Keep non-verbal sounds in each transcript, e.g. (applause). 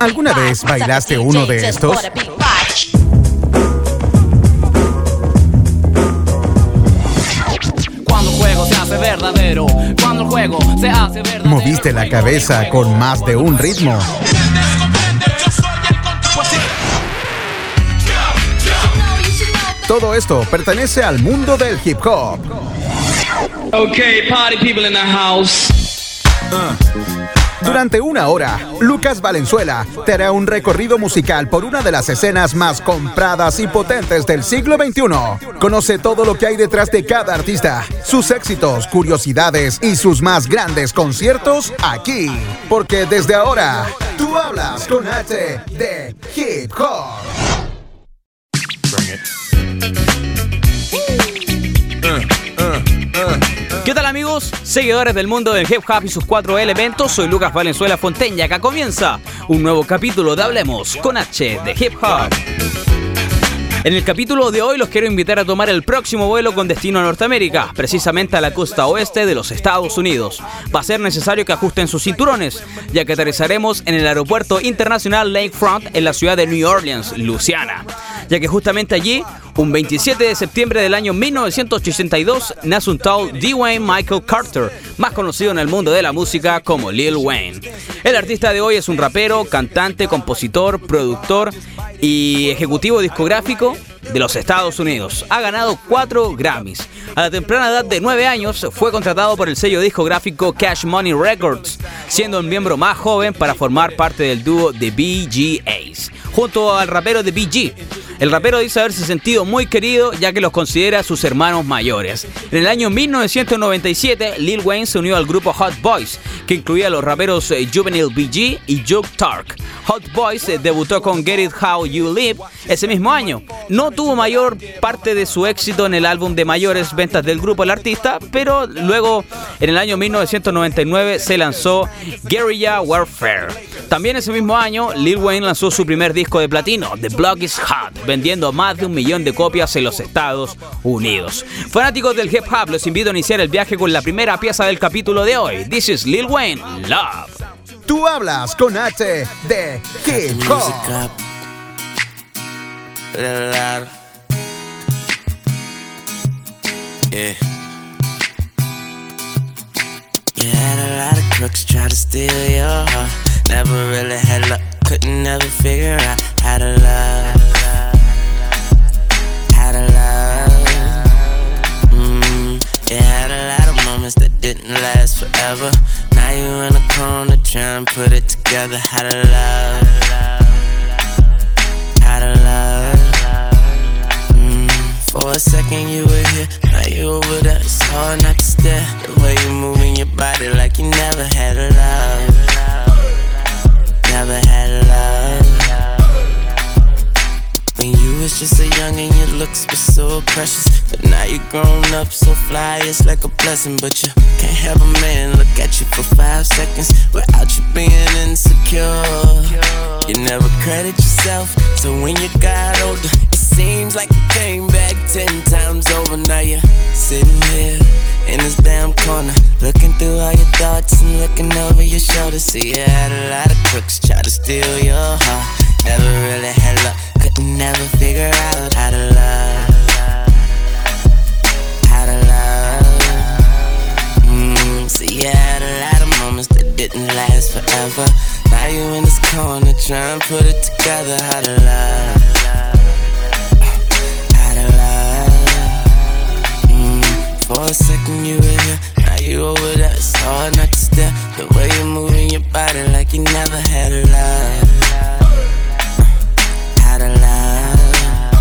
¿Alguna vez bailaste uno de estos? Cuando el juego se hace verdadero, cuando el juego se hace verdadero. ¿Moviste la cabeza con más de un ritmo? Todo esto pertenece al mundo del hip hop. Okay, party people in the house. Durante una hora, Lucas Valenzuela te hará un recorrido musical por una de las escenas más compradas y potentes del siglo XXI. Conoce todo lo que hay detrás de cada artista, sus éxitos, curiosidades y sus más grandes conciertos aquí. Porque desde ahora, tú hablas con H de Hip Hop. ¿Qué tal amigos? Seguidores del mundo del hip hop y sus cuatro elementos, soy Lucas Valenzuela Fonteña. Acá comienza un nuevo capítulo de Hablemos con H de Hip Hop. En el capítulo de hoy los quiero invitar a tomar el próximo vuelo con destino a Norteamérica, precisamente a la costa oeste de los Estados Unidos. Va a ser necesario que ajusten sus cinturones, ya que aterrizaremos en el aeropuerto internacional Lakefront en la ciudad de New Orleans, Luisiana, ya que justamente allí, un 27 de septiembre del año 1982, nace un tal Dwayne Michael Carter, más conocido en el mundo de la música como Lil Wayne. El artista de hoy es un rapero, cantante, compositor, productor y ejecutivo discográfico de los Estados Unidos. Ha ganado cuatro Grammys. A la temprana edad de 9 años fue contratado por el sello discográfico Cash Money Records, siendo el miembro más joven para formar parte del dúo de BGAs, junto al rapero de BG. El rapero dice haberse sentido muy querido ya que los considera sus hermanos mayores. En el año 1997, Lil Wayne se unió al grupo Hot Boys, que incluía a los raperos eh, Juvenile BG y Juke Tark. Hot Boys eh, debutó con Get It How You Live ese mismo año. No tuvo mayor parte de su éxito en el álbum de mayores ventas del grupo El Artista, pero luego en el año 1999 se lanzó Guerrilla Warfare. También ese mismo año, Lil Wayne lanzó su primer disco de platino, The Block is Hot, vendiendo más de un millón de copias en los Estados Unidos. Fanáticos del hip hop, los invito a iniciar el viaje con la primera pieza del capítulo de hoy. This is Lil Wayne, Love. Tú hablas con H de Hip Hop. Yeah. You had a lot of crooks try to steal your heart. Never really had luck, couldn't never figure out how to love. You had a lot of moments that didn't last forever. Now you in a corner trying to put it together. How to love. How to love. Mm, for a second you were here, now you over there. It's hard not to stare. The way you moving your body like you never had a love. Never had a love. You was just a young and your looks were so precious. But now you're grown up so fly, it's like a blessing. But you can't have a man look at you for five seconds without you being insecure. You never credit yourself, so when you got older, it seems like you came back ten times over. Now you're sitting here in this damn corner, looking through all your thoughts and looking over your shoulder. See, you had a lot of crooks try to steal your heart. Never really had luck, never figure out how to love. How to love. Mm, see, you had a lot of moments that didn't last forever. Now you in this corner trying to put it together. How to love. How to love. Mm, for a second you were here, now you over there. It's hard not to stare. The way you're moving your body like you never had a love. How to love.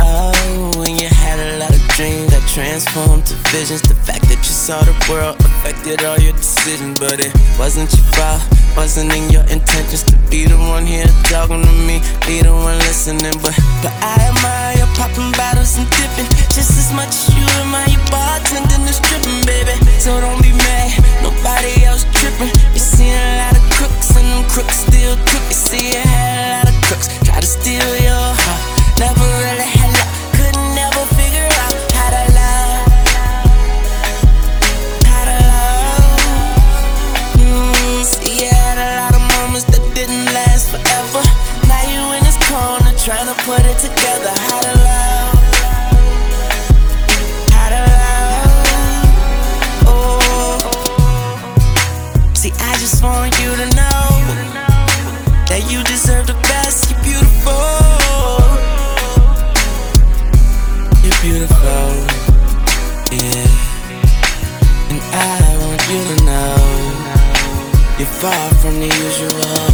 Oh, when you had a lot of dreams transformed to visions. The fact that you saw the world affected all your decisions, but it wasn't your fault. Wasn't in your intentions to be the one here talking to me, be the one listening. But but I admire popping bottles and dipping just as much as you admire your bartending and stripping, baby. So don't be mad, nobody else tripping. You seen a lot of crooks and them crooks still crook. You see you had a lot of crooks try to steal your heart. Never really want you to know that you deserve the best. You're beautiful. You're beautiful. Yeah. And I want you to know you're far from the usual.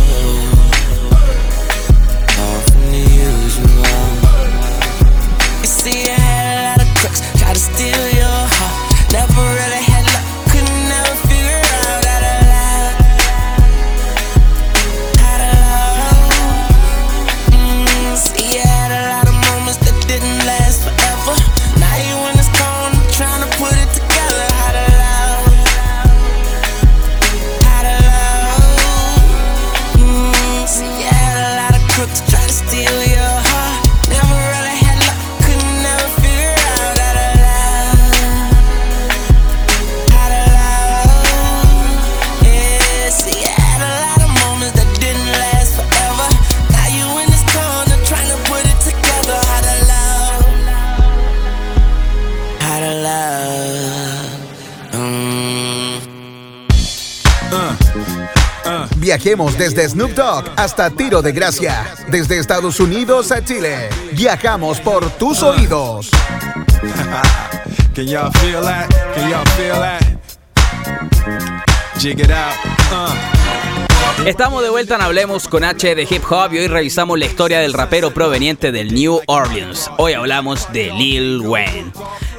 Viajemos desde Snoop Dogg hasta Tiro de Gracia, desde Estados Unidos a Chile. Viajamos por tus oídos. (laughs) Can y'all feel that? Can y'all feel that? Jig it out. Uh. Estamos de vuelta en Hablemos con H de Hip Hop y hoy revisamos la historia del rapero proveniente del New Orleans. Hoy hablamos de Lil Wayne.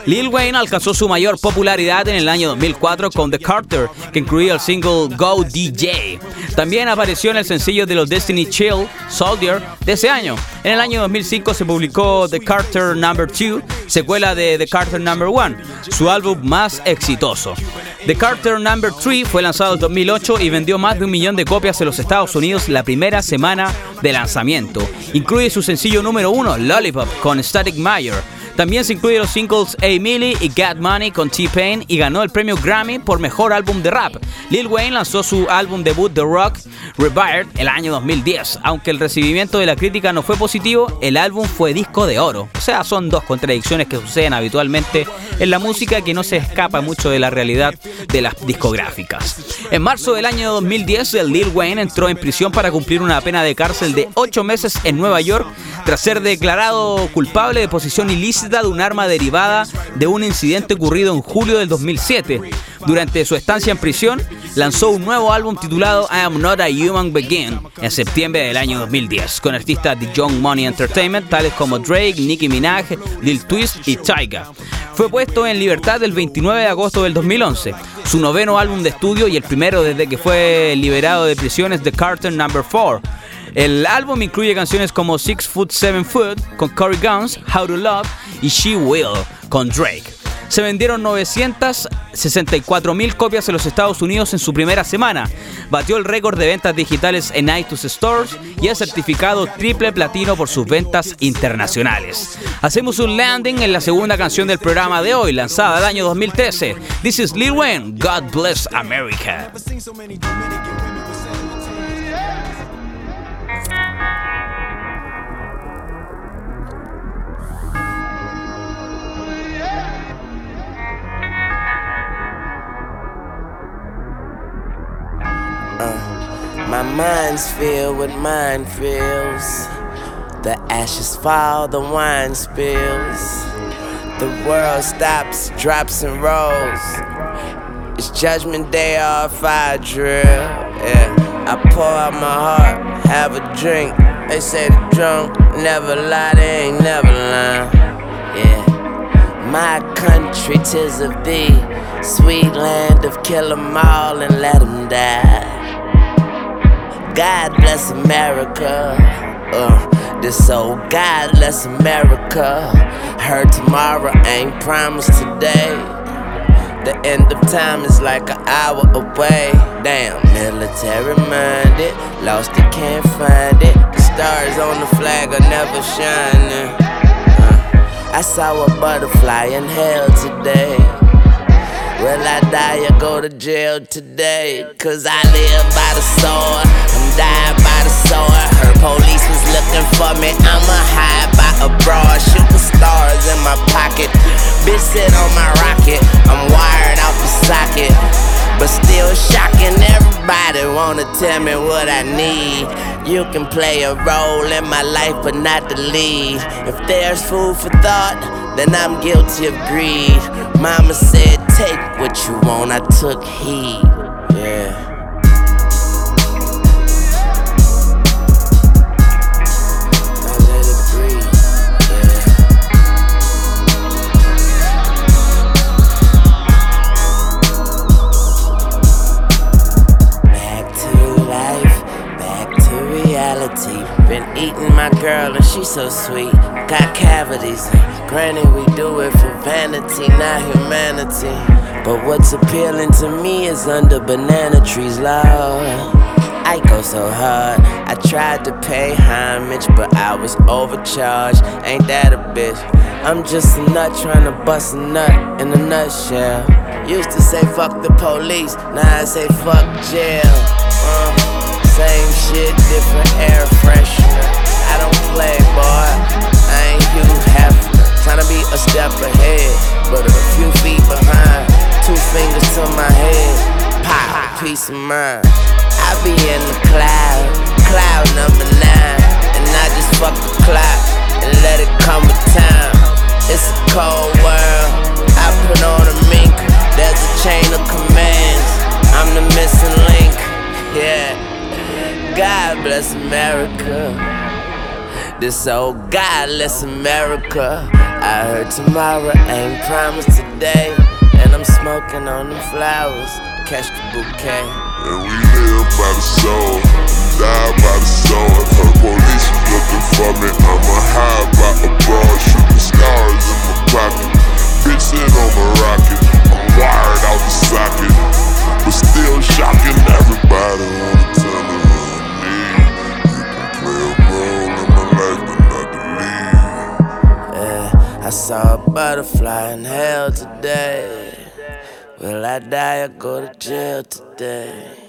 Lil Wayne alcanzó su mayor popularidad en el año 2004 con The Carter, que incluía el single Go DJ. También apareció en el sencillo de los Destiny Chill, Soldier, de ese año. En el año 2005 se publicó The Carter Number 2, secuela de The Carter Number 1, su álbum más exitoso. The Carter Number 3 fue lanzado en 2008 y vendió más de un millón de copias en los Estados Unidos la primera semana de lanzamiento. Incluye su sencillo número 1, Lollipop, con Static Meyer. También se incluyen los singles A Millie y Got Money con T-Pain y ganó el premio Grammy por mejor álbum de rap. Lil Wayne lanzó su álbum debut The Rock Revired el año 2010. Aunque el recibimiento de la crítica no fue positivo, el álbum fue disco de oro. O sea, son dos contradicciones que suceden habitualmente en la música que no se escapa mucho de la realidad de las discográficas. En marzo del año 2010, el Lil Wayne entró en prisión para cumplir una pena de cárcel de 8 meses en Nueva York tras ser declarado culpable de posesión ilícita de un arma derivada de un incidente ocurrido en julio del 2007. Durante su estancia en prisión, lanzó un nuevo álbum titulado I Am Not a Human Being en septiembre del año 2010, con artistas de Young Money Entertainment tales como Drake, Nicki Minaj, Lil Twist y Tyga. Fue puesto en libertad el 29 de agosto del 2011. Su noveno álbum de estudio y el primero desde que fue liberado de prisión es The Carter Number 4. El álbum incluye canciones como Six Foot Seven Foot con Corey Guns, How to Love y She Will con Drake. Se vendieron 964 mil copias en los Estados Unidos en su primera semana. Batió el récord de ventas digitales en iTunes Stores y es certificado triple platino por sus ventas internacionales. Hacemos un landing en la segunda canción del programa de hoy, lanzada el año 2013. This is Lil Wayne, God Bless America. Uh, my mind's filled with minefields. The ashes fall, the wine spills. The world stops, drops, and rolls. It's judgment day off I drill. Yeah, I pour out my heart, have a drink. They say the drunk never lie, they ain't never lying. Yeah, my country, tis of thee. Sweet land of kill 'em all and let 'em die. God bless America. Uh, this old God bless America. Heard tomorrow ain't promised today. The end of time is like an hour away. Damn, military minded. Lost it, can't find it. The stars on the flag are never shining. Uh, I saw a butterfly in hell today. Will I die or go to jail today? Cause I live by the sword. I'm dying by the sword. Heard police was looking for me. I'ma hide by a broad. Shooting stars in my pocket. Bitch sit on my rocket. I'm wired out the socket. But still shocking everybody want to tell me what I need. You can play a role in my life, but not the lead. If there's food for thought, then I'm guilty of greed. Mama said, Take what you want, I took heed. So sweet. Got cavities. Granted, we do it for vanity, not humanity. But what's appealing to me is under banana trees, Lord. I go so hard. I tried to pay homage, but I was overcharged. Ain't that a bitch? I'm just a nut trying to bust a nut in a nutshell. Used to say fuck the police, now I say fuck jail. Uh, same shit, different air freshener. I don't play, boy. I ain't Hugh Hefner. Trying to be a step ahead, but a few feet behind. Two fingers to my head. Pop, peace of mind. I be in the cloud, cloud number nine. And I just fuck the clock and let it come with time. It's a cold world. I put on a mink. There's a chain of commands. I'm the missing link. Yeah. God bless America. This oh old godless America. I heard tomorrow ain't promised today. And I'm smoking on them flowers. Catch the bouquet. And we live by the soul, die by the soul. Her police was looking for me. I'ma hide by a broad, shooting stars in my pocket. Bitch on my rocket. I'm wired out the socket, but still shocking everybody butterfly in hell today. Will I die or go to jail today?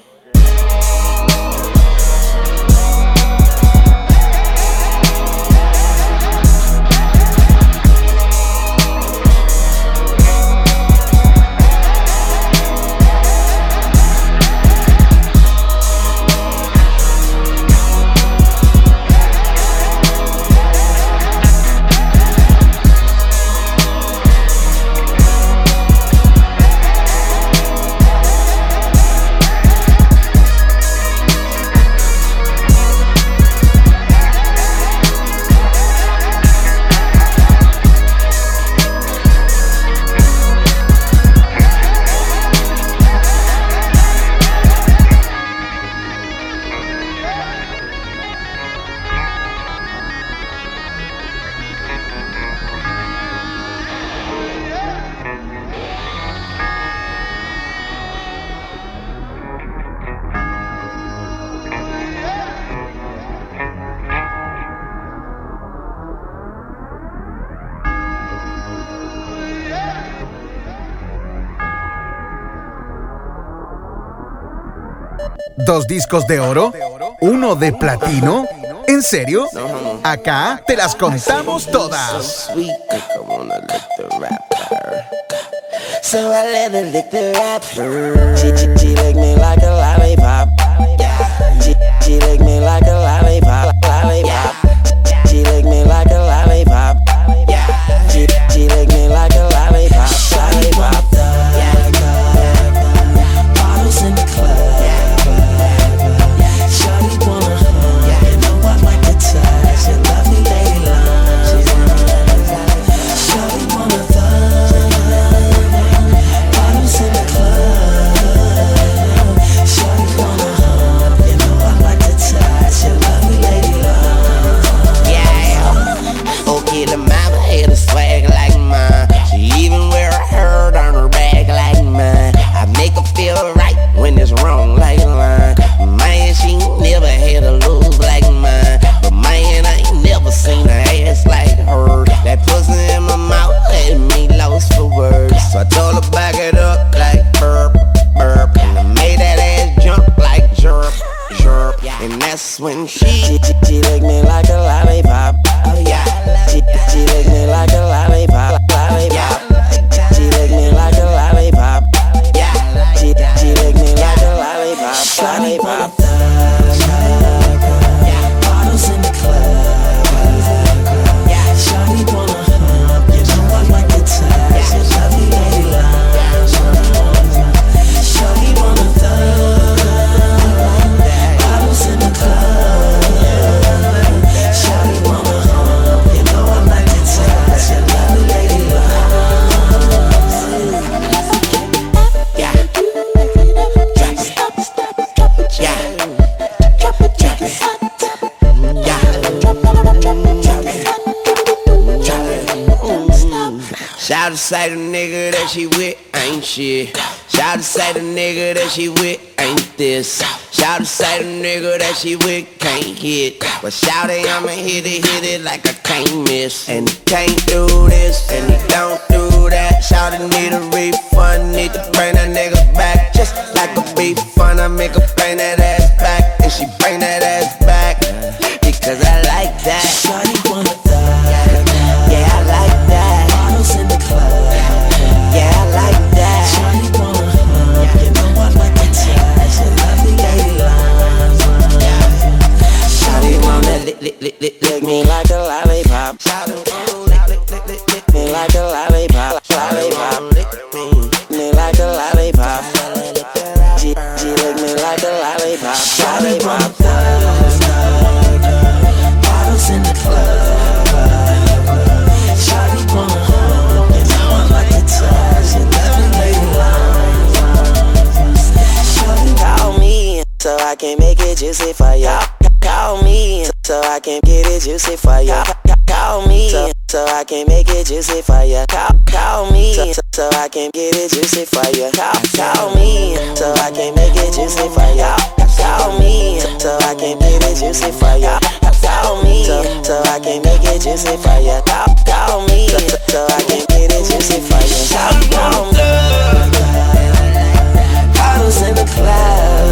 ¿Dos discos de oro? ¿Uno de platino? ¿En serio? Acá te las contamos todas. So I let her lick the rapper. She, she, she lick me like a lollipop. Say the nigga that she with ain't shit. Shout say the nigga that she with ain't this. Shout say the nigga that she with can't hit. But shout it, I'ma hit it, hit it like I can't miss. And he can't do this, and he don't do that. Shout it, need a refund, need to bring that nigga back. Just like a beef fun, I make her bring that ass back. And she bring that ass back. Because I like that. Lick, lick, me like a lollipop. Lick me like a lollipop, lollipop. Lick me like a lollipop. She, lick me like a lollipop. Bottles in the club. Shawty wanna I like to touch Shawty me so I can make it juicy for y'all. Call me so I can get it juicy for ya. Call me so, so I can make it juicy for ya. Call, call me so, so I can get it juicy for ya. Call, call me so I can make it juicy for ya. Call me so I can get it juicy for ya. Call me so, so I can make it juicy for ya. Call, call me so, so I can get it juicy for ya. Call, call me. Bottles in the club.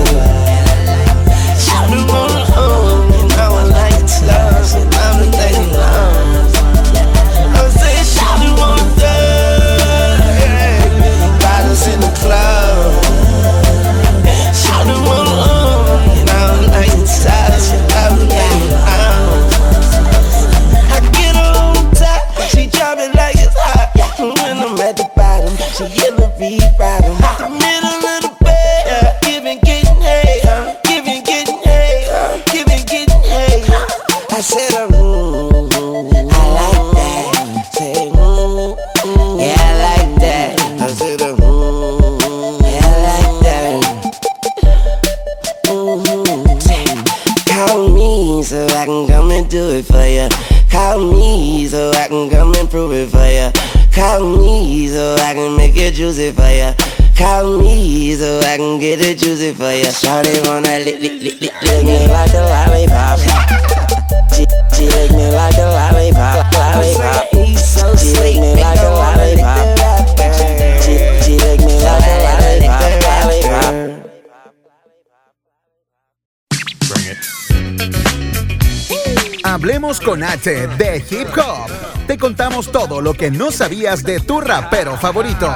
De Hip Hop. Te contamos todo lo que no sabías de tu rapero favorito.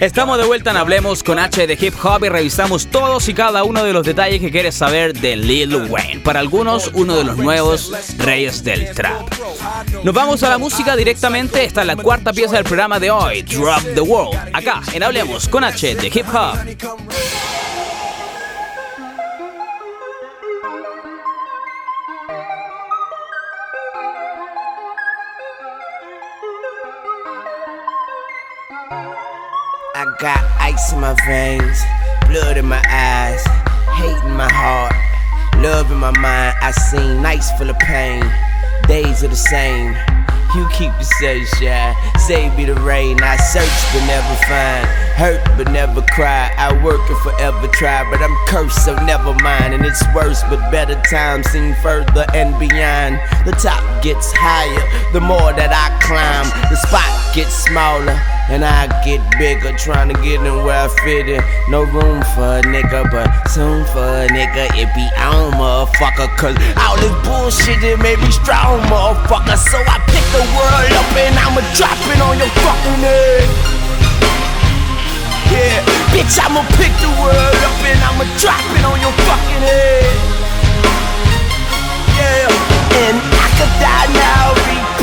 Estamos de vuelta en Hablemos con H de Hip Hop y revisamos todos y cada uno de los detalles que quieres saber de Lil Wayne. Para algunos, uno de los nuevos reyes del trap. Nos vamos a la música directamente. Esta es la cuarta pieza del programa de hoy, Drop the World. Acá en Hablemos con H de Hip Hop. Ice in my veins, blood in my eyes, hate in my heart, love in my mind. I seen nights full of pain, days are the same. You keep the sunshine, save me the rain. I search but never find, hurt but never cry. I work and forever try, but I'm cursed, so never mind. And it's worse, but better times seem further and beyond. The top gets higher, the more that I climb. The spot gets smaller. And I get bigger, trying to get in where I fit in. No room for a nigga, but soon for a nigga, it be on, motherfucker. Cause all this bullshit that made me strong, motherfucker. So I pick the world up and I'ma drop it on your fucking head. Yeah, bitch, I'ma pick the world up and I'ma drop it on your fucking head. Yeah, and I could die now,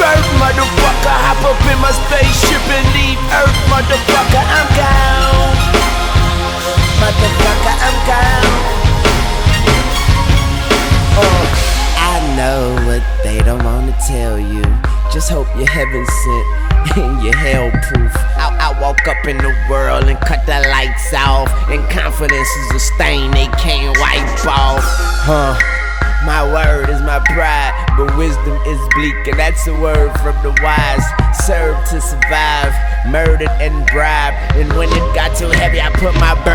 rebirth, motherfucker. Hop up in my spaceship and leave Earth, motherfucker. I'm gone. Motherfucker, I'm gone. Uh, I know what they don't wanna tell you. Just hope you're heaven sent and you're hell proof. I, I woke up in the world and cut the lights off. And confidence is a stain they can't wipe off. Huh. My word is my pride, but wisdom is bleak, and that's a word from the wise. Serve to survive, murdered and bribed. And when it got too heavy, I put my burdens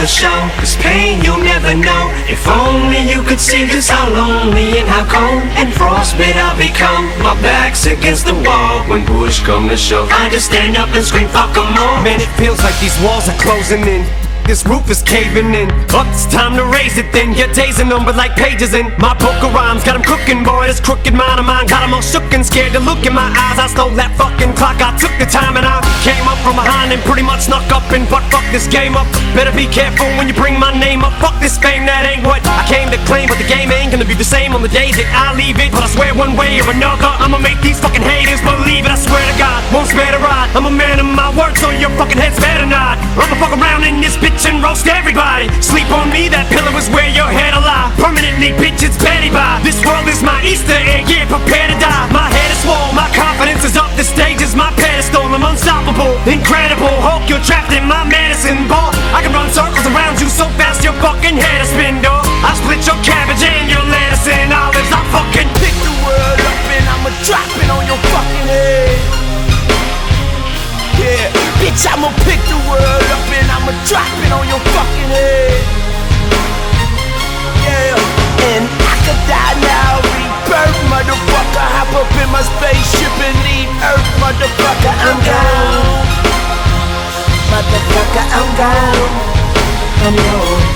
but show. This pain you'll never know. If only you could see just how lonely and how cold and frostbit I've become. My back's against the wall when push come to shove. I just stand up and scream, fuck 'em all. Man, it feels like these walls are closing in. This roof is caving in. Up, it's time to raise it then. Your days are numbered like pages in my poker rhymes. Got 'em cooking, boy. This crooked mind of mine got 'em all shook and scared to look in my eyes. I stole that fucking clock. I took the time and I came up from behind and pretty much snuck up and butt fuck this game up. Better be careful when you bring my name up. Fuck this fame, that ain't what I came to claim. But the game ain't gonna be the same on the days that I leave it. But I swear one way or another, I'ma make these fucking haters believe it. I swear to God, won't spare the ride. I'm a man of my word, so your fucking head's better not. I'ma fuck around in this bitch and roast everybody. Sleep on me, that pillow is where your head lie. Permanently, bitch, it's Betty by. This world is my Easter egg, yeah, prepare to die. My head is swole, my confidence is up. The stage is my pedestal. I'm unstoppable, incredible. Hulk, you're trapped in my medicine ball. I can run circles around you so fast your fucking head is spin, dog. I split your cabbage and your lettuce and olives. I fucking pick the world up and I'ma drop it on your fucking head. Bitch, I'ma pick the world up and I'ma drop it on your fucking head. Yeah, and I could die now, rebirth, motherfucker. Hop up in my spaceship and leave Earth, motherfucker. I'm gone. Motherfucker, I'm gone. I'm gone.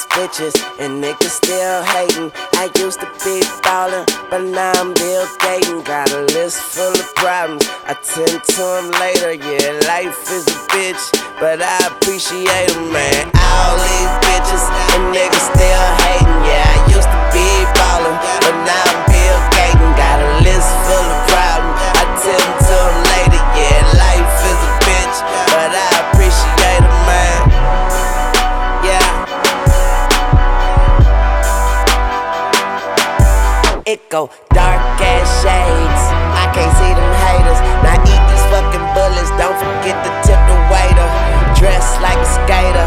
These bitches and niggas still hating. I used to be ballin', but now I'm Bill Gaten. Got a list full of problems. I tend to them later. Yeah, life is a bitch, but I appreciate 'em, man. All these bitches and niggas still hating. Yeah, I used to be ballin', but now I'm Bill Gaten. Got a list full of problems. I tend to them later. Yeah, life is a bitch, but I It go dark ass shades. I can't see them haters. Now eat these fucking bullets. Don't forget to tip the waiter. Dress like a skater.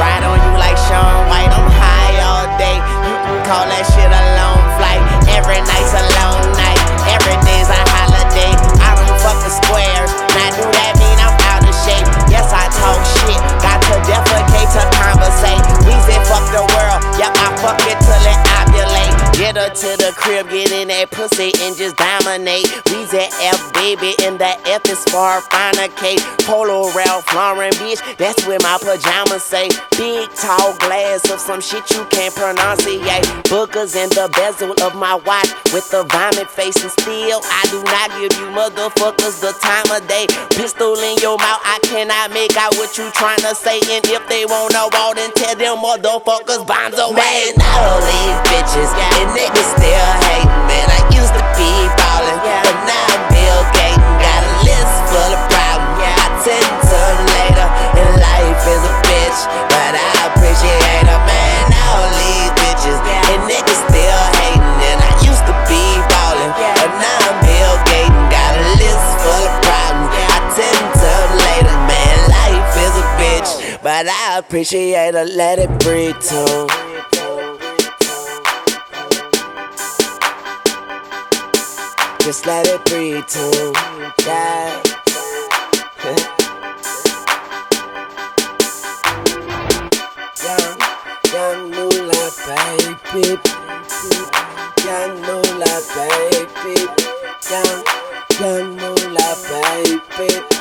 Ride on you like Shaun White, I'm high all day. You can call that shit a long flight. Every night's a long night, every day's a holiday. I don't fuck the squares, now do that mean I'm out of shape? Yes, I talk shit, got to defecate to conversate. We say fuck the world, yep, I fuck it till it ovulate. Get her to the crib, get in that pussy and just dominate. We's at F, baby, and the F is for finer cake. Polo Ralph Lauren, bitch, that's where my pajamas say. Big tall glass of some shit you can't pronunciate. Bookers in the bezel of my watch with the vomit face and still I do not give you motherfuckers the time of day. Pistol in your mouth, I cannot make out what you trying to say. And if they wanna walk, then tell them motherfuckers bombs away. Man, all these bitches and niggas still hating. Man, I used to be ballin', but now I'm Bill Gates. Got a list full of problems. I tend to them later, and life is a bitch, but I appreciate her. Man, all these bitches and niggas still hating. And I used to be ballin', but now I'm Bill Gates. Got a list full of problems. I tend to them later. Man, life is a bitch, but I appreciate her. Let it breathe too. Just let it breathe too. Yeah. (laughs) young, young moolah baby. Young moolah baby. Young, young moolah baby.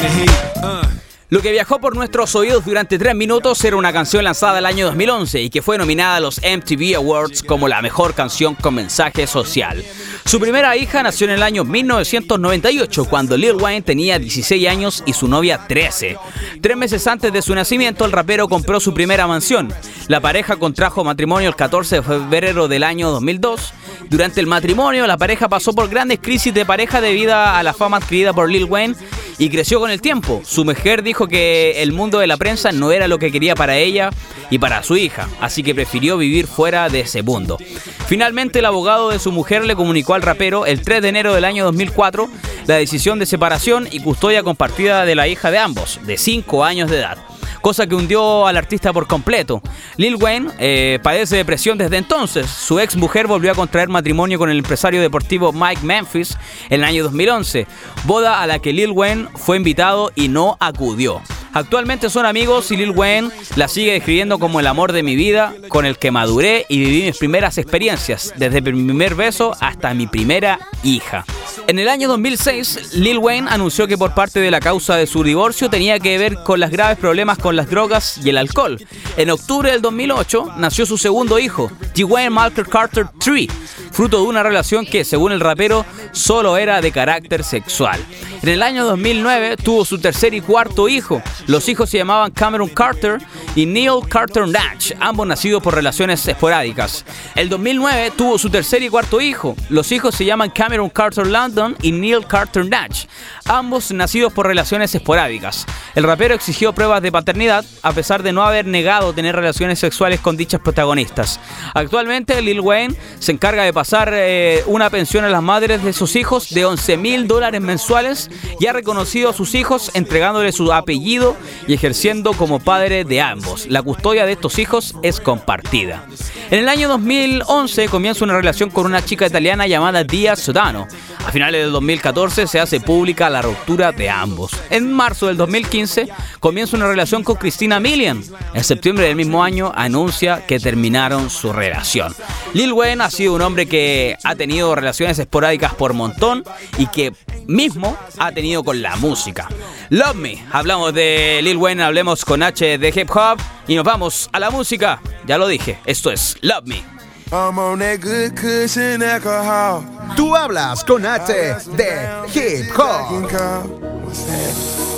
The heat. Uh. Lo que viajó por nuestros oídos durante tres minutos era una canción lanzada el año 2011 y que fue nominada a los MTV Awards como la mejor canción con mensaje social. Su primera hija nació en el año 1998 cuando Lil Wayne tenía 16 años y su novia 13. Tres meses antes de su nacimiento el rapero compró su primera mansión. La pareja contrajo matrimonio el 14 de febrero del año 2002. Durante el matrimonio la pareja pasó por grandes crisis de pareja debido a la fama adquirida por Lil Wayne y creció con el tiempo. Su mujer dijo que el mundo de la prensa no era lo que quería para ella y para su hija, así que prefirió vivir fuera de ese mundo. Finalmente, el abogado de su mujer le comunicó al rapero el 3 de enero del año 2004 la decisión de separación y custodia compartida de la hija de ambos, de 5 años de edad cosa que hundió al artista por completo. Lil Wayne eh, padece depresión desde entonces. Su ex mujer volvió a contraer matrimonio con el empresario deportivo Mike Memphis en el año 2011, boda a la que Lil Wayne fue invitado y no acudió. Actualmente son amigos y Lil Wayne la sigue describiendo como el amor de mi vida, con el que maduré y viví mis primeras experiencias, desde mi primer beso hasta mi primera hija. En el año 2006, Lil Wayne anunció que por parte de la causa de su divorcio tenía que ver con los graves problemas con las drogas y el alcohol. En octubre del 2008 nació su segundo hijo, G. Wayne Malker Carter III, fruto de una relación que, según el rapero, solo era de carácter sexual. En el año 2009 tuvo su tercer y cuarto hijo. Los hijos se llamaban Cameron Carter y Neil Carter Natch, ambos nacidos por relaciones esporádicas. El 2009 tuvo su tercer y cuarto hijo. Los hijos se llaman Cameron Carter London y Neil Carter Natch, ambos nacidos por relaciones esporádicas. El rapero exigió pruebas de paternidad a pesar de no haber negado tener relaciones sexuales con dichas protagonistas. Actualmente Lil Wayne se encarga de pasar eh, una pensión a las madres de sus hijos de 11 mil dólares mensuales y ha reconocido a sus hijos entregándole su apellido y ejerciendo como padre de ambos. La custodia de estos hijos es compartida. En el año 2011 comienza una relación con una chica italiana llamada Dia Sodano. A finales del 2014 se hace pública la ruptura de ambos. En marzo del 2015 comienza una relación con Cristina Milian. En septiembre del mismo año anuncia que terminaron su relación. Lil Wayne ha sido un hombre que ha tenido relaciones esporádicas por montón y que mismo ha tenido con la música. Love Me, hablamos de Lil Wayne, hablemos con H de hip hop y nos vamos a la música. Ya lo dije, esto es Love Me. I'm on that good cushion alcohol. Tú hablas con H de Hip Hop.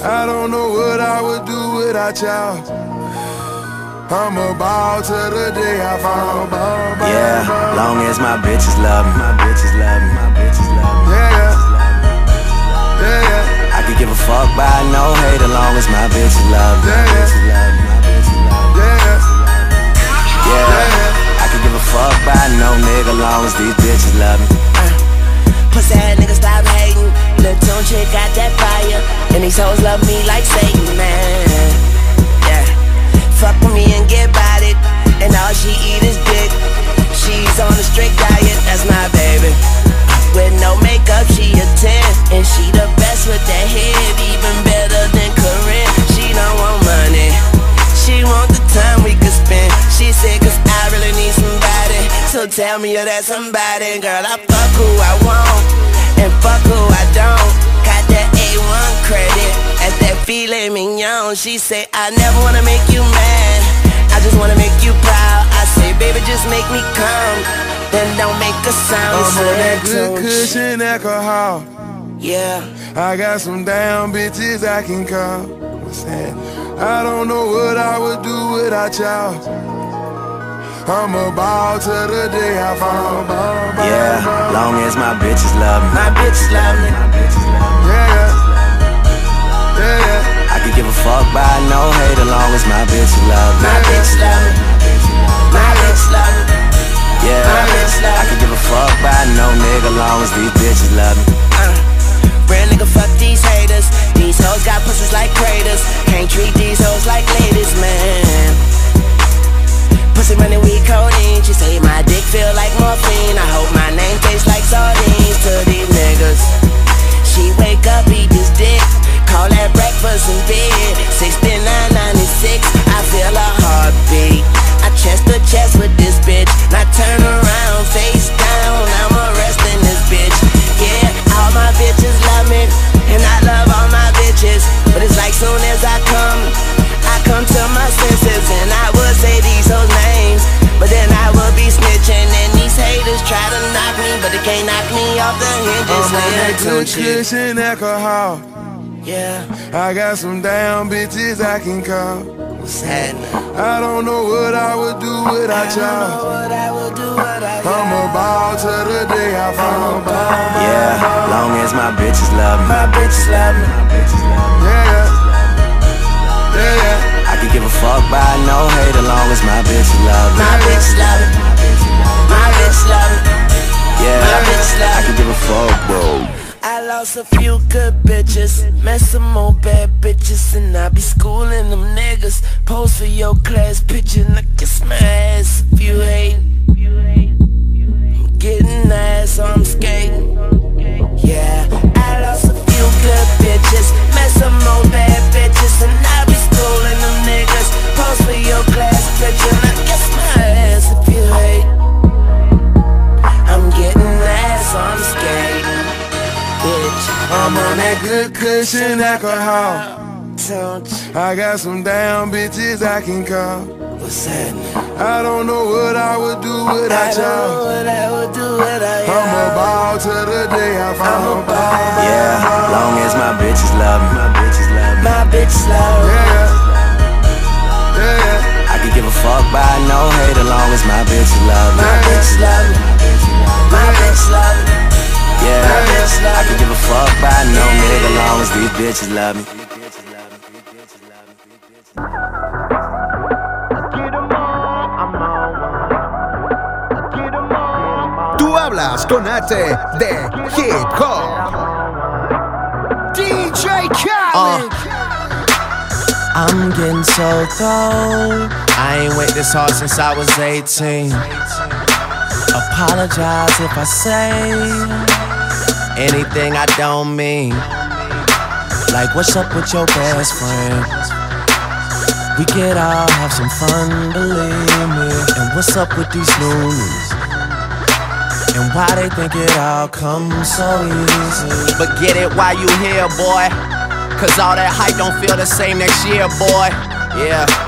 I don't know what I would do without y'all. I'm about to the day I found. Yeah, long as my bitches love me, my bitches love me, my bitches love me. Yeah, yeah, yeah, yeah. I could give a fuck by no hate, as long as my bitches love me, my bitches love me, my bitches love me. Yeah, yeah. I could give a fuck by no nigga, long as these bitches love me. Uh, pussy ass nigga stop hating. Lil' Tune chick got that fire. And these hoes love me like Satan, man. Fuck with me and get it. And all she eat is dick. She's on a strict diet, that's my baby. With no makeup, she a 10. And she the best with that head, even better than Karrine. She don't want money. She want the time we could spend. She said, cause I really need somebody. So tell me you're that somebody. Girl, I fuck who I want. And fuck who I don't. Got that A1 credit. At that filet mignon. She say, I never wanna make you mad. I just wanna make you proud. I say, baby, just make me come. Then don't make a sound. I'm on that that good cushion alcohol. Yeah. I got some damn bitches I can call. What's that? I don't know what I would do without y'all. I'm about to the day I found. Yeah, long as my bitches love me, My bitches love me. my bitches love me. Give a fuck by no hate, as long as my bitches love me. My bitch love me. My bitch love me. Yeah, My bitches love I could give a fuck by no nigga, long as these bitches love me. Uh, real nigga, fuck these haters. These hoes got pussies like craters. Can't treat these hoes like ladies, man. Pussy money, we codeine. She say my dick feel like morphine. I hope my name tastes like sardines to these niggas. She wake up, eat this dick. Call that breakfast in bed. 6996, I feel a heartbeat. I chest to chest with this bitch. Now turn around, face down. I'm arresting this bitch. Yeah, all my bitches love me. And I love all my bitches. But it's like soon as I come, I come to my senses. And I would say these hoes names. But then I would be snitching. And these haters try to knock me. But they can't knock me off the hinges. I'm on that good don't alcohol. Yeah, I got some damn bitches I can call. what's happening? I don't know what I would do without y'all. What I would do, what I I'm about to the day I found. Yeah, long as my bitches love me, My bitches love me. my bitches love me. Yeah, yeah, yeah, yeah. I could give a fuck by no hate, as long as my bitches love me. My bitches love me. My bitches love me. Yeah, my bitches love I could give a fuck, bro. I lost a few good bitches, met some more bad bitches, and I be schooling them niggas. Pose for your class picture, and I kiss my ass if you hate. I'm getting ass, I'm skating. Yeah, I lost a few good bitches, met some more bad that cushion alcohol. I got some damn bitches I can call. What's happening? I don't know what I would do I without don't know y'all. what I would do without you. I'm about to the day I found. Yeah, long as my bitches love me, my bitches love me. My bitches love me. Yeah, yeah. I could give a fuck by no hate, as long as my bitches love me. My bitches love me. My bitch love me. Yeah, I could give a fuck by no nigga, long as these bitches love me. Tú hablas con H de Hip Hop. DJ ah. Khaled. I'm getting so cold. I ain't wait this hard since I was 18. Apologize if I say anything I don't mean. Like, what's up with your best friend? We could all have some fun, believe me. And what's up with these loonies? And why they think it all comes so easy? But get it while you here, boy. Cause all that hype don't feel the same next year, boy. Yeah.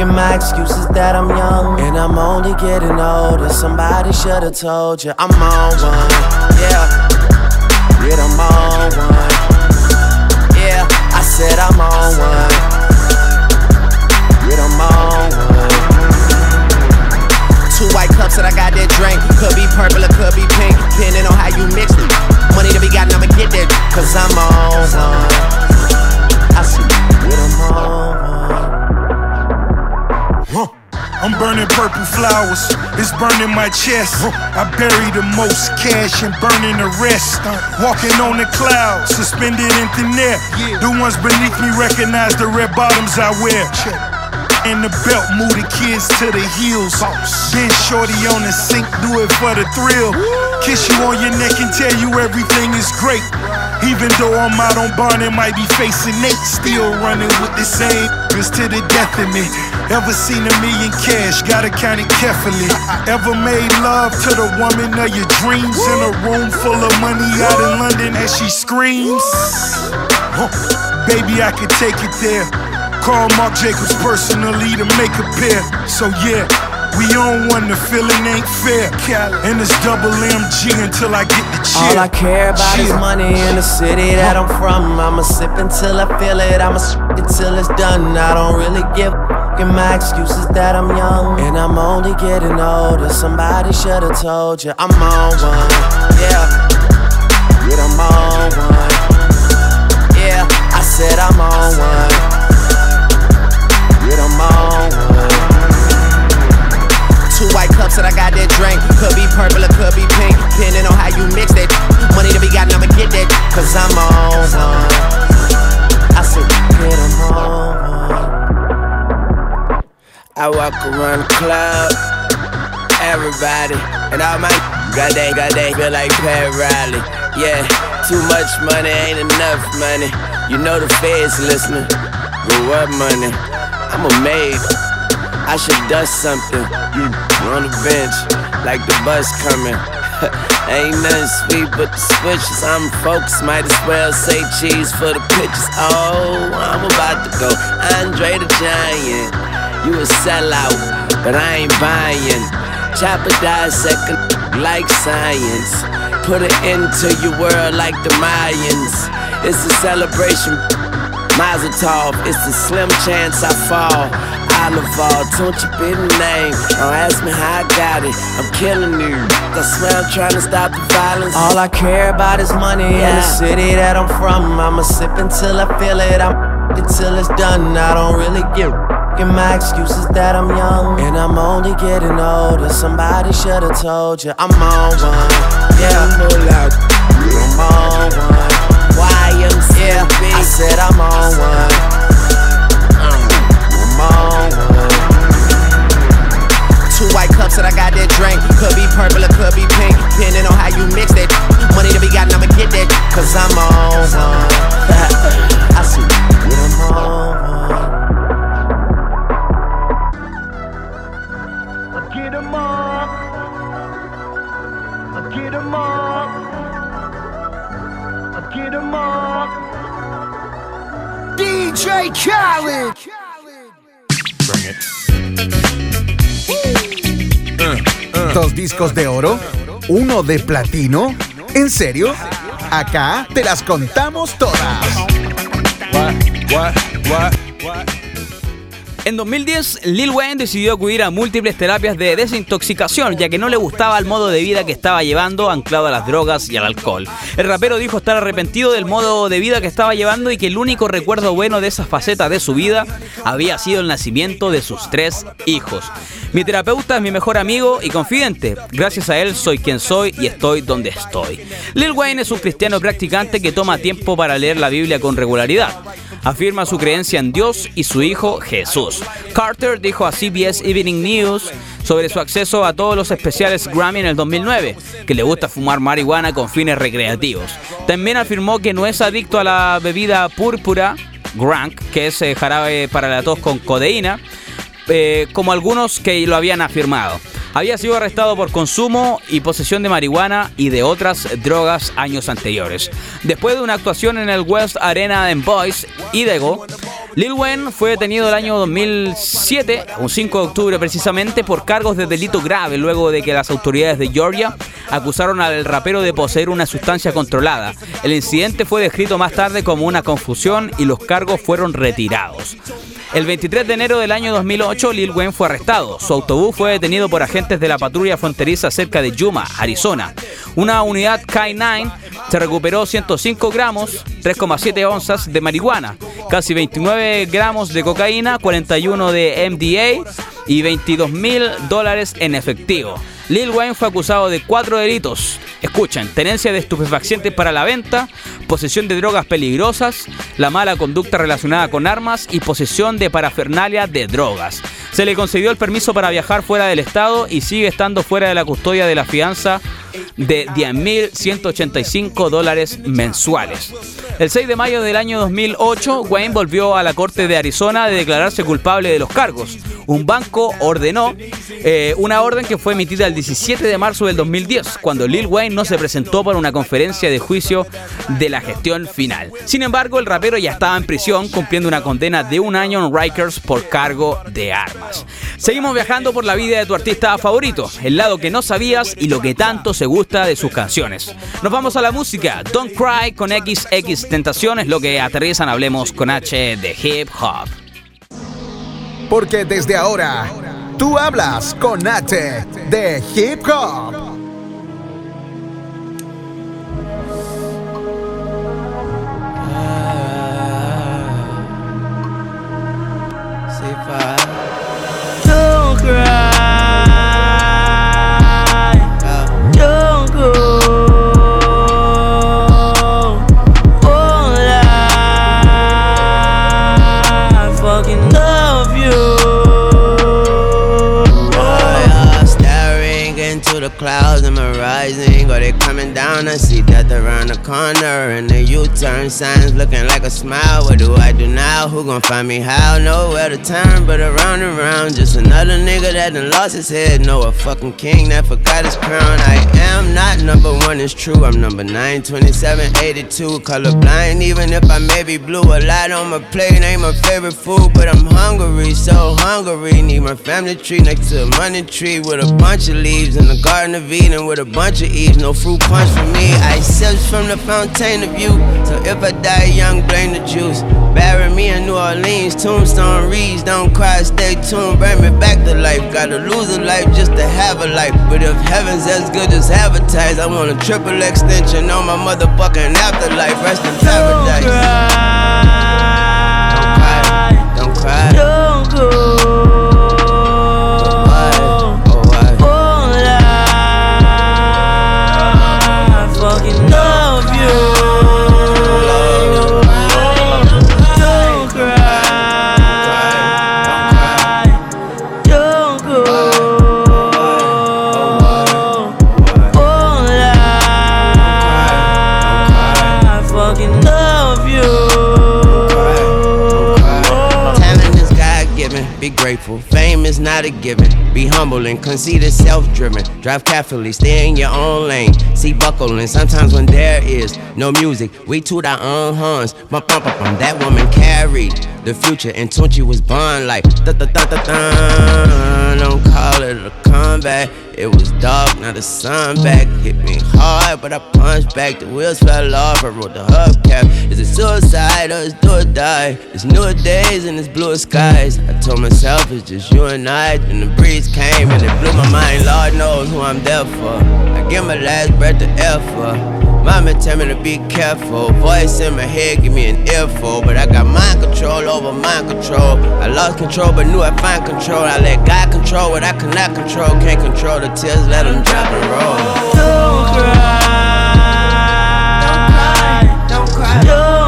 and my excuses that I'm young and I'm only getting older. Somebody should have told you I'm on one. Yeah, yeah, I'm on one. Yeah, I said I'm on one. Yeah, I'm on one. Two white cups that I got that drink. Could be purple or could be pink, depending on how you mix it. Money to be gotten, I'ma get that, cause I'm on one. I see, yeah, I'm on I'm burning purple flowers, it's burning my chest. I bury the most cash and burning the rest. Walking on the clouds, suspended in thin air. The ones beneath me recognize the red bottoms I wear. And the belt, move the kids to the heels. Then shorty on the sink, do it for the thrill. Kiss you on your neck and tell you everything is great. Even though I'm out on bond and might be facing Nate, still running with the same just to the death of me. Ever seen a million cash? Gotta count it carefully. Ever made love to the woman of your dreams in a room full of money out in London as she screams? Baby, I could take it there. Call Marc Jacobs personally to make a pair. So yeah. We on one, the feeling ain't fair. And it's double MG until I get the cheer. All I care about cheer. is money in the city that I'm from. I'ma sip until I feel it. I'ma sip it till it's done. I don't really give and my excuses that I'm young and I'm only getting older. Somebody should have told you I'm on one. Yeah, yeah, I'm on one. Yeah, I said I'm on one. Cups that I got that drink. Could be purple or could be pink, depending on how you mix that. Money to be gotten, I'ma get that, cause I'm on one. I said, get I'm on one. I walk around the club, everybody, and all my god dang, god dang, feel like Pat Riley. Yeah, too much money ain't enough money. You know the feds listening. But what money? I'm a maid. I should dust something. You on the bench, like the bus coming. (laughs) Ain't nothing sweet but the switches. I'm focused, might as well say cheese for the pictures. Oh, I'm about to go. Andre the Giant, you a sellout, but I ain't buying. Chopper second, like science. Put it into your world like the Mayans. It's a celebration. Mazel tov, it's a slim chance I fall. Oliver, don't you be the name. Don't ask me how I got it. I'm killing you. I swear I'm trying to stop the violence. All I care about is money yeah. in the city that I'm from. I'ma sip until I feel it. I'm until it's done. I don't really give and my excuses that I'm young and I'm only getting older. Somebody should have told you I'm on one. Yeah, I'm on one. YMCA. Yeah, I said I'm on one white cups that I got that drink. Could be purple or could be pink. Depending on how you mix that. Money to be gotten, I'ma get that. Cause I'm on one. (laughs) I see what I'm on one. Get them up. Up. Get them up. DJ Khaled. ¿Dos discos de oro? ¿Uno de platino? ¿En serio? Acá te las contamos todas. En 2010, Lil Wayne decidió acudir a múltiples terapias de desintoxicación, ya que no le gustaba el modo de vida que estaba llevando, anclado a las drogas y al alcohol. El rapero dijo estar arrepentido del modo de vida que estaba llevando y que el único recuerdo bueno de esa faceta de su vida había sido el nacimiento de sus tres hijos. Mi terapeuta es mi mejor amigo y confidente. Gracias a él soy quien soy y estoy donde estoy. Lil Wayne es un cristiano practicante que toma tiempo para leer la Biblia con regularidad. Afirma su creencia en Dios y su hijo Jesús. Carter dijo a CBS Evening News sobre su acceso a todos los especiales Grammy en el 2009, que le gusta fumar marihuana con fines recreativos. También afirmó que no es adicto a la bebida púrpura, Grank, que es eh, jarabe para la tos con codeína, eh, como algunos que lo habían afirmado. Había sido arrestado por consumo y posesión de marihuana y de otras drogas años anteriores. Después de una actuación en el West Arena en Boys, Idaho, Lil Wayne fue detenido el año 2007, un 5 de octubre precisamente, por cargos de delito grave luego de que las autoridades de Georgia acusaron al rapero de poseer una sustancia controlada. El incidente fue descrito más tarde como una confusión y los cargos fueron retirados. El 23 de enero del año 2008, Lil Wayne fue arrestado. Su autobús fue detenido por agentes de la patrulla fronteriza cerca de Yuma, Arizona. Una unidad K9 se recuperó 105 gramos, 3,7 onzas de marihuana, casi 29 gramos de cocaína, 41 de MDA y 22 mil dólares en efectivo. Lil Wayne fue acusado de cuatro delitos. Escuchen, tenencia de estupefacientes para la venta, posesión de drogas peligrosas, la mala conducta relacionada con armas y posesión de parafernalia de drogas. Se le concedió el permiso para viajar fuera del estado y sigue estando fuera de la custodia de la fianza de 10.185 dólares mensuales. El 6 de mayo del año 2008, Wayne volvió a la Corte de Arizona de declararse culpable de los cargos. Un banco ordenó eh, una orden que fue emitida el 17 de marzo del 2010, cuando Lil Wayne no se presentó para una conferencia de juicio de la gestión final. Sin embargo, el rapero ya estaba en prisión cumpliendo una condena de un año en Rikers por cargo de armas. Seguimos viajando por la vida de tu artista favorito, el lado que no sabías y lo que tanto se gusta de sus canciones. Nos vamos a la música. Don't Cry con XX Tentaciones, lo que aterrizan Hablemos con H de Hip Hop. Porque desde ahora, tú hablas con H de Hip Hop. They coming down? I see death around the corner and the U-turn signs looking like a smile. What do I do now? Who gon' find me? How? Nowhere to turn, but around and around. Just another nigga that done lost his head. No, a fucking king that forgot his crown. I am not number one, it's true. I'm number nine, 27, 82. Colorblind, even if I may be blue. A lot on my plate ain't my favorite food, but I'm hungry, so hungry. Need my family tree next to a money tree with a bunch of leaves in the Garden of Eden with a bunch of eaves. No fruit punch for me. I sips from the fountain of youth. So if I die young, blame the juice. Bury me in New Orleans, tombstone reads. Don't cry, stay tuned, bring me back to life. Gotta lose a life just to have a life. But if heaven's as good as advertised, I want a triple extension on my motherfucking afterlife. Rest in paradise. Don't cry. Don't cry, don't All grateful. Fame is not a given. Be humble and conceited, self driven. Drive carefully, stay in your own lane. See buckling. sometimes when there is no music, we toot our own horns. Uh-huh. Bump, bump, bump, bump. That woman carried the future, and Tunechi was born like da da da da da. Don't call it a comeback. It was dark, now the sun back. Hit me hard, but I punched back. The wheels fell off, I wrote the hubcap. Is it suicide or is do or die? It's newer days and it's bluer skies. I told myself it's just you and I. And the breeze came and it blew my mind. Lord knows who I'm there for. I give my last breath to air. Mama tell me to be careful. Voice in my head give me an earful. But I got mind control over mind control. I lost control but knew I find control. I let God control what I cannot control. Can't control the tears, let them drop and roll. Don't cry. Don't cry. Don't cry. Don't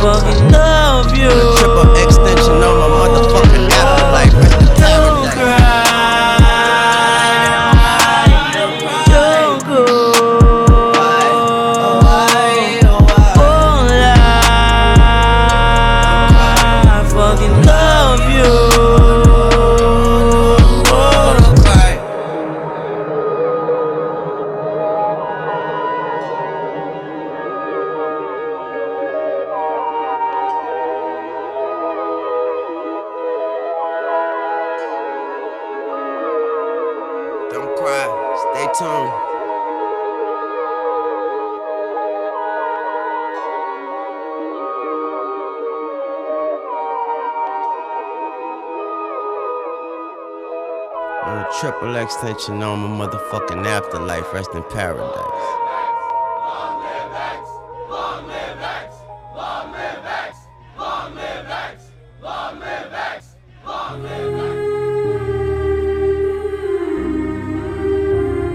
Fucking On a triple extension on my motherfucking afterlife, rest in paradise.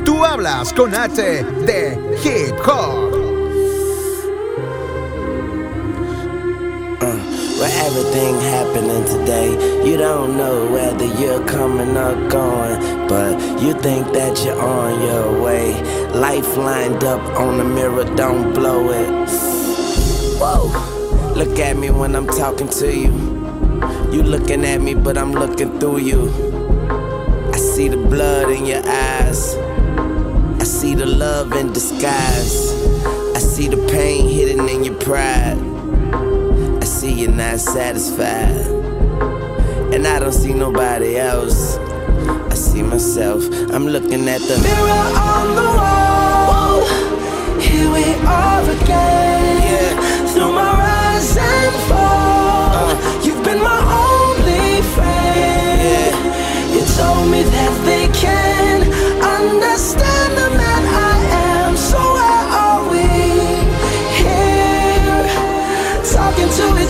Tú hablas con H de Hip Hop. Everything happening today, you don't know whether you're coming or going, but you think that you're on your way. Life lined up on the mirror, don't blow it. Whoa, look at me when I'm talking to you. You looking at me, but I'm looking through you. I see the blood in your eyes. I see the love in disguise. I see the pain hidden in your pride. Not satisfied. And I don't see nobody else. I see myself. I'm looking at the Mirror on the wall. Here we are again. Through my rise and fall. Uh. You've been my only friend. You told me that they can understand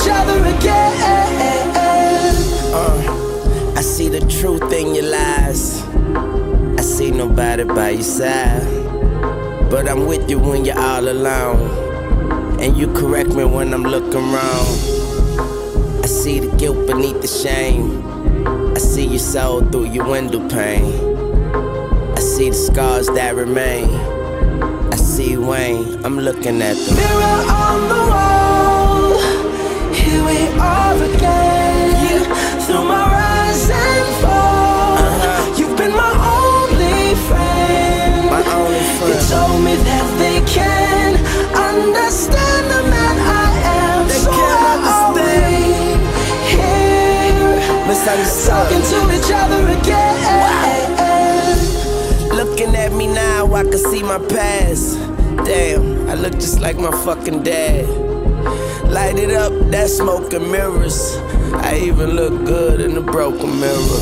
each other again. Uh, I see the truth in your lies. I see nobody by your side. But I'm with you when you're all alone. And you correct me when I'm looking wrong. I see the guilt beneath the shame. I see your soul through your window pane. I see the scars that remain. I see Wayne, I'm looking at the Mirror on the wall. Here we are again. Through my rise and fall. Uh-huh. You've been my only friend. My only friend. You told me that they can understand the man I am. They so can't understand. Here, talking to each other again. Looking at me now, I can see my past. Damn, I look just like my fucking dad. Light it up, that smoke and mirrors. I even look good in the broken mirror.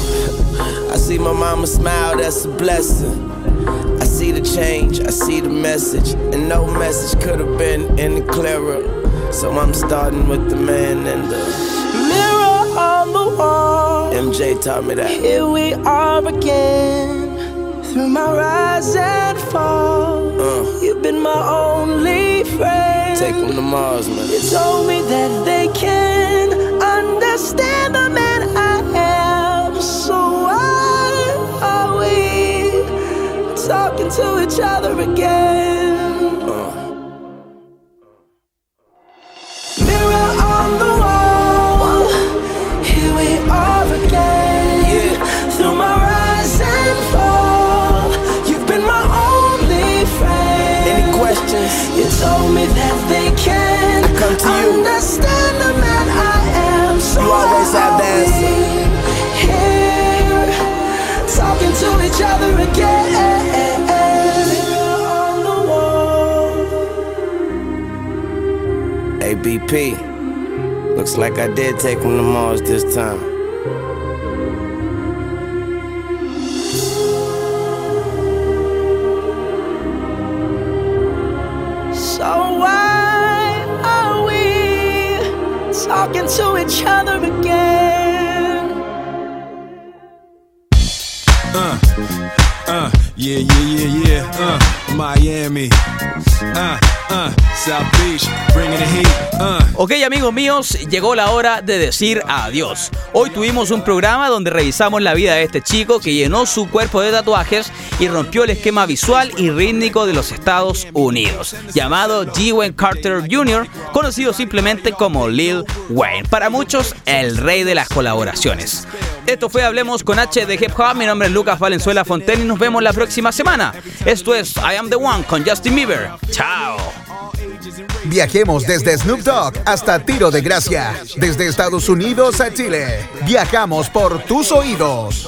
I see my mama smile, that's a blessing. I see the change, I see the message, and no message could have been any clearer. So I'm starting with the man in the Mirror on the wall. MJ taught me that. Here we are again. Through my rise and fall. Uh. You've been my only friend. Take 'em to Mars, man. You told me that they can understand the man I am. So why are we talking to each other again? Hey, Looks like I did take him to Mars this time. So why are we talking to each other again? Uh, uh, yeah, yeah, yeah, yeah. Uh, Miami. Uh, uh, Uh. Ok amigos míos, llegó la hora de decir adiós. Hoy tuvimos un programa donde revisamos la vida de este chico que llenó su cuerpo de tatuajes y rompió el esquema visual y rítmico de los Estados Unidos, llamado G. Carter Jr., conocido simplemente como Lil Wayne. Para muchos, el rey de las colaboraciones. Esto fue Hablemos con H de Hip Hop. Mi nombre es Lucas Valenzuela Fonten y nos vemos la próxima semana. Esto es I Am the One con Justin Bieber. Chao. Viajemos desde Snoop Dogg hasta Tiro de Gracia, desde Estados Unidos a Chile. Viajamos por tus oídos.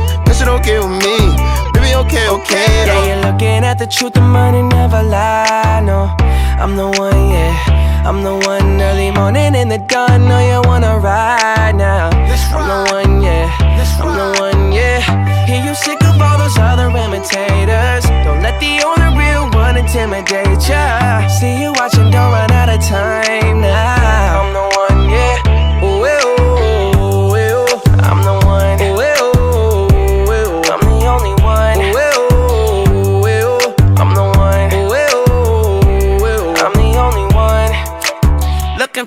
Shit okay with me. Baby, okay, okay though. Yeah, you're looking at the truth, the money never lie. No, I'm the one, yeah. I'm the one early morning in the dawn. Know you wanna ride now. I'm the one, yeah. I'm the one, yeah. Hear you sick of all those other imitators. Don't let the only real one intimidate ya. See you watching, don't run out of time now.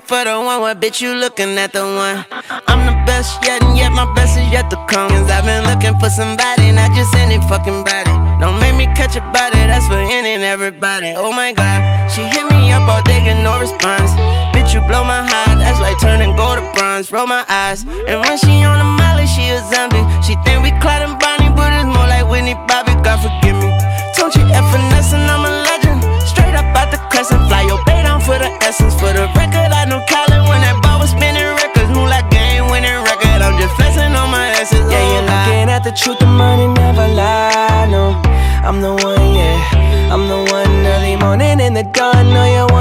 For the one, what bitch you looking at the one? I'm the best yet, and yet my best is yet to come. Cause I've been looking for somebody, not just any fucking body. Don't make me catch a body, that's for any and everybody. Oh my god, she hit me up all day, get no response. Bitch, you blow my heart, that's like turning gold to bronze. Roll my eyes, and when she on the molly, she a zombie. She think we Clyde and Bonnie, but it's more like Whitney Bobby, God forgive me. Don't you F and I'm a legend. Straight up out the crescent, fly your bait down for the essence. For the truth, the money never lie. No, I'm the one, yeah. I'm the one early morning in the dawn. Know you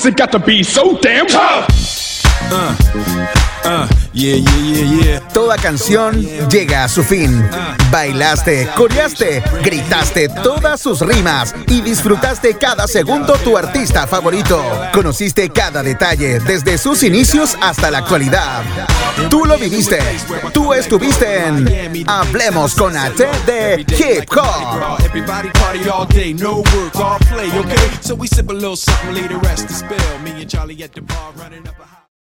Is it got to be so damn tough? Uh, Uh, yeah, yeah, yeah, yeah. Toda canción llega a su fin. Bailaste, coreaste, gritaste todas sus rimas y disfrutaste cada segundo tu artista favorito. Conociste cada detalle desde sus inicios hasta la actualidad. Tú lo viviste. Tú estuviste en Hablemos con H de Hip Hop.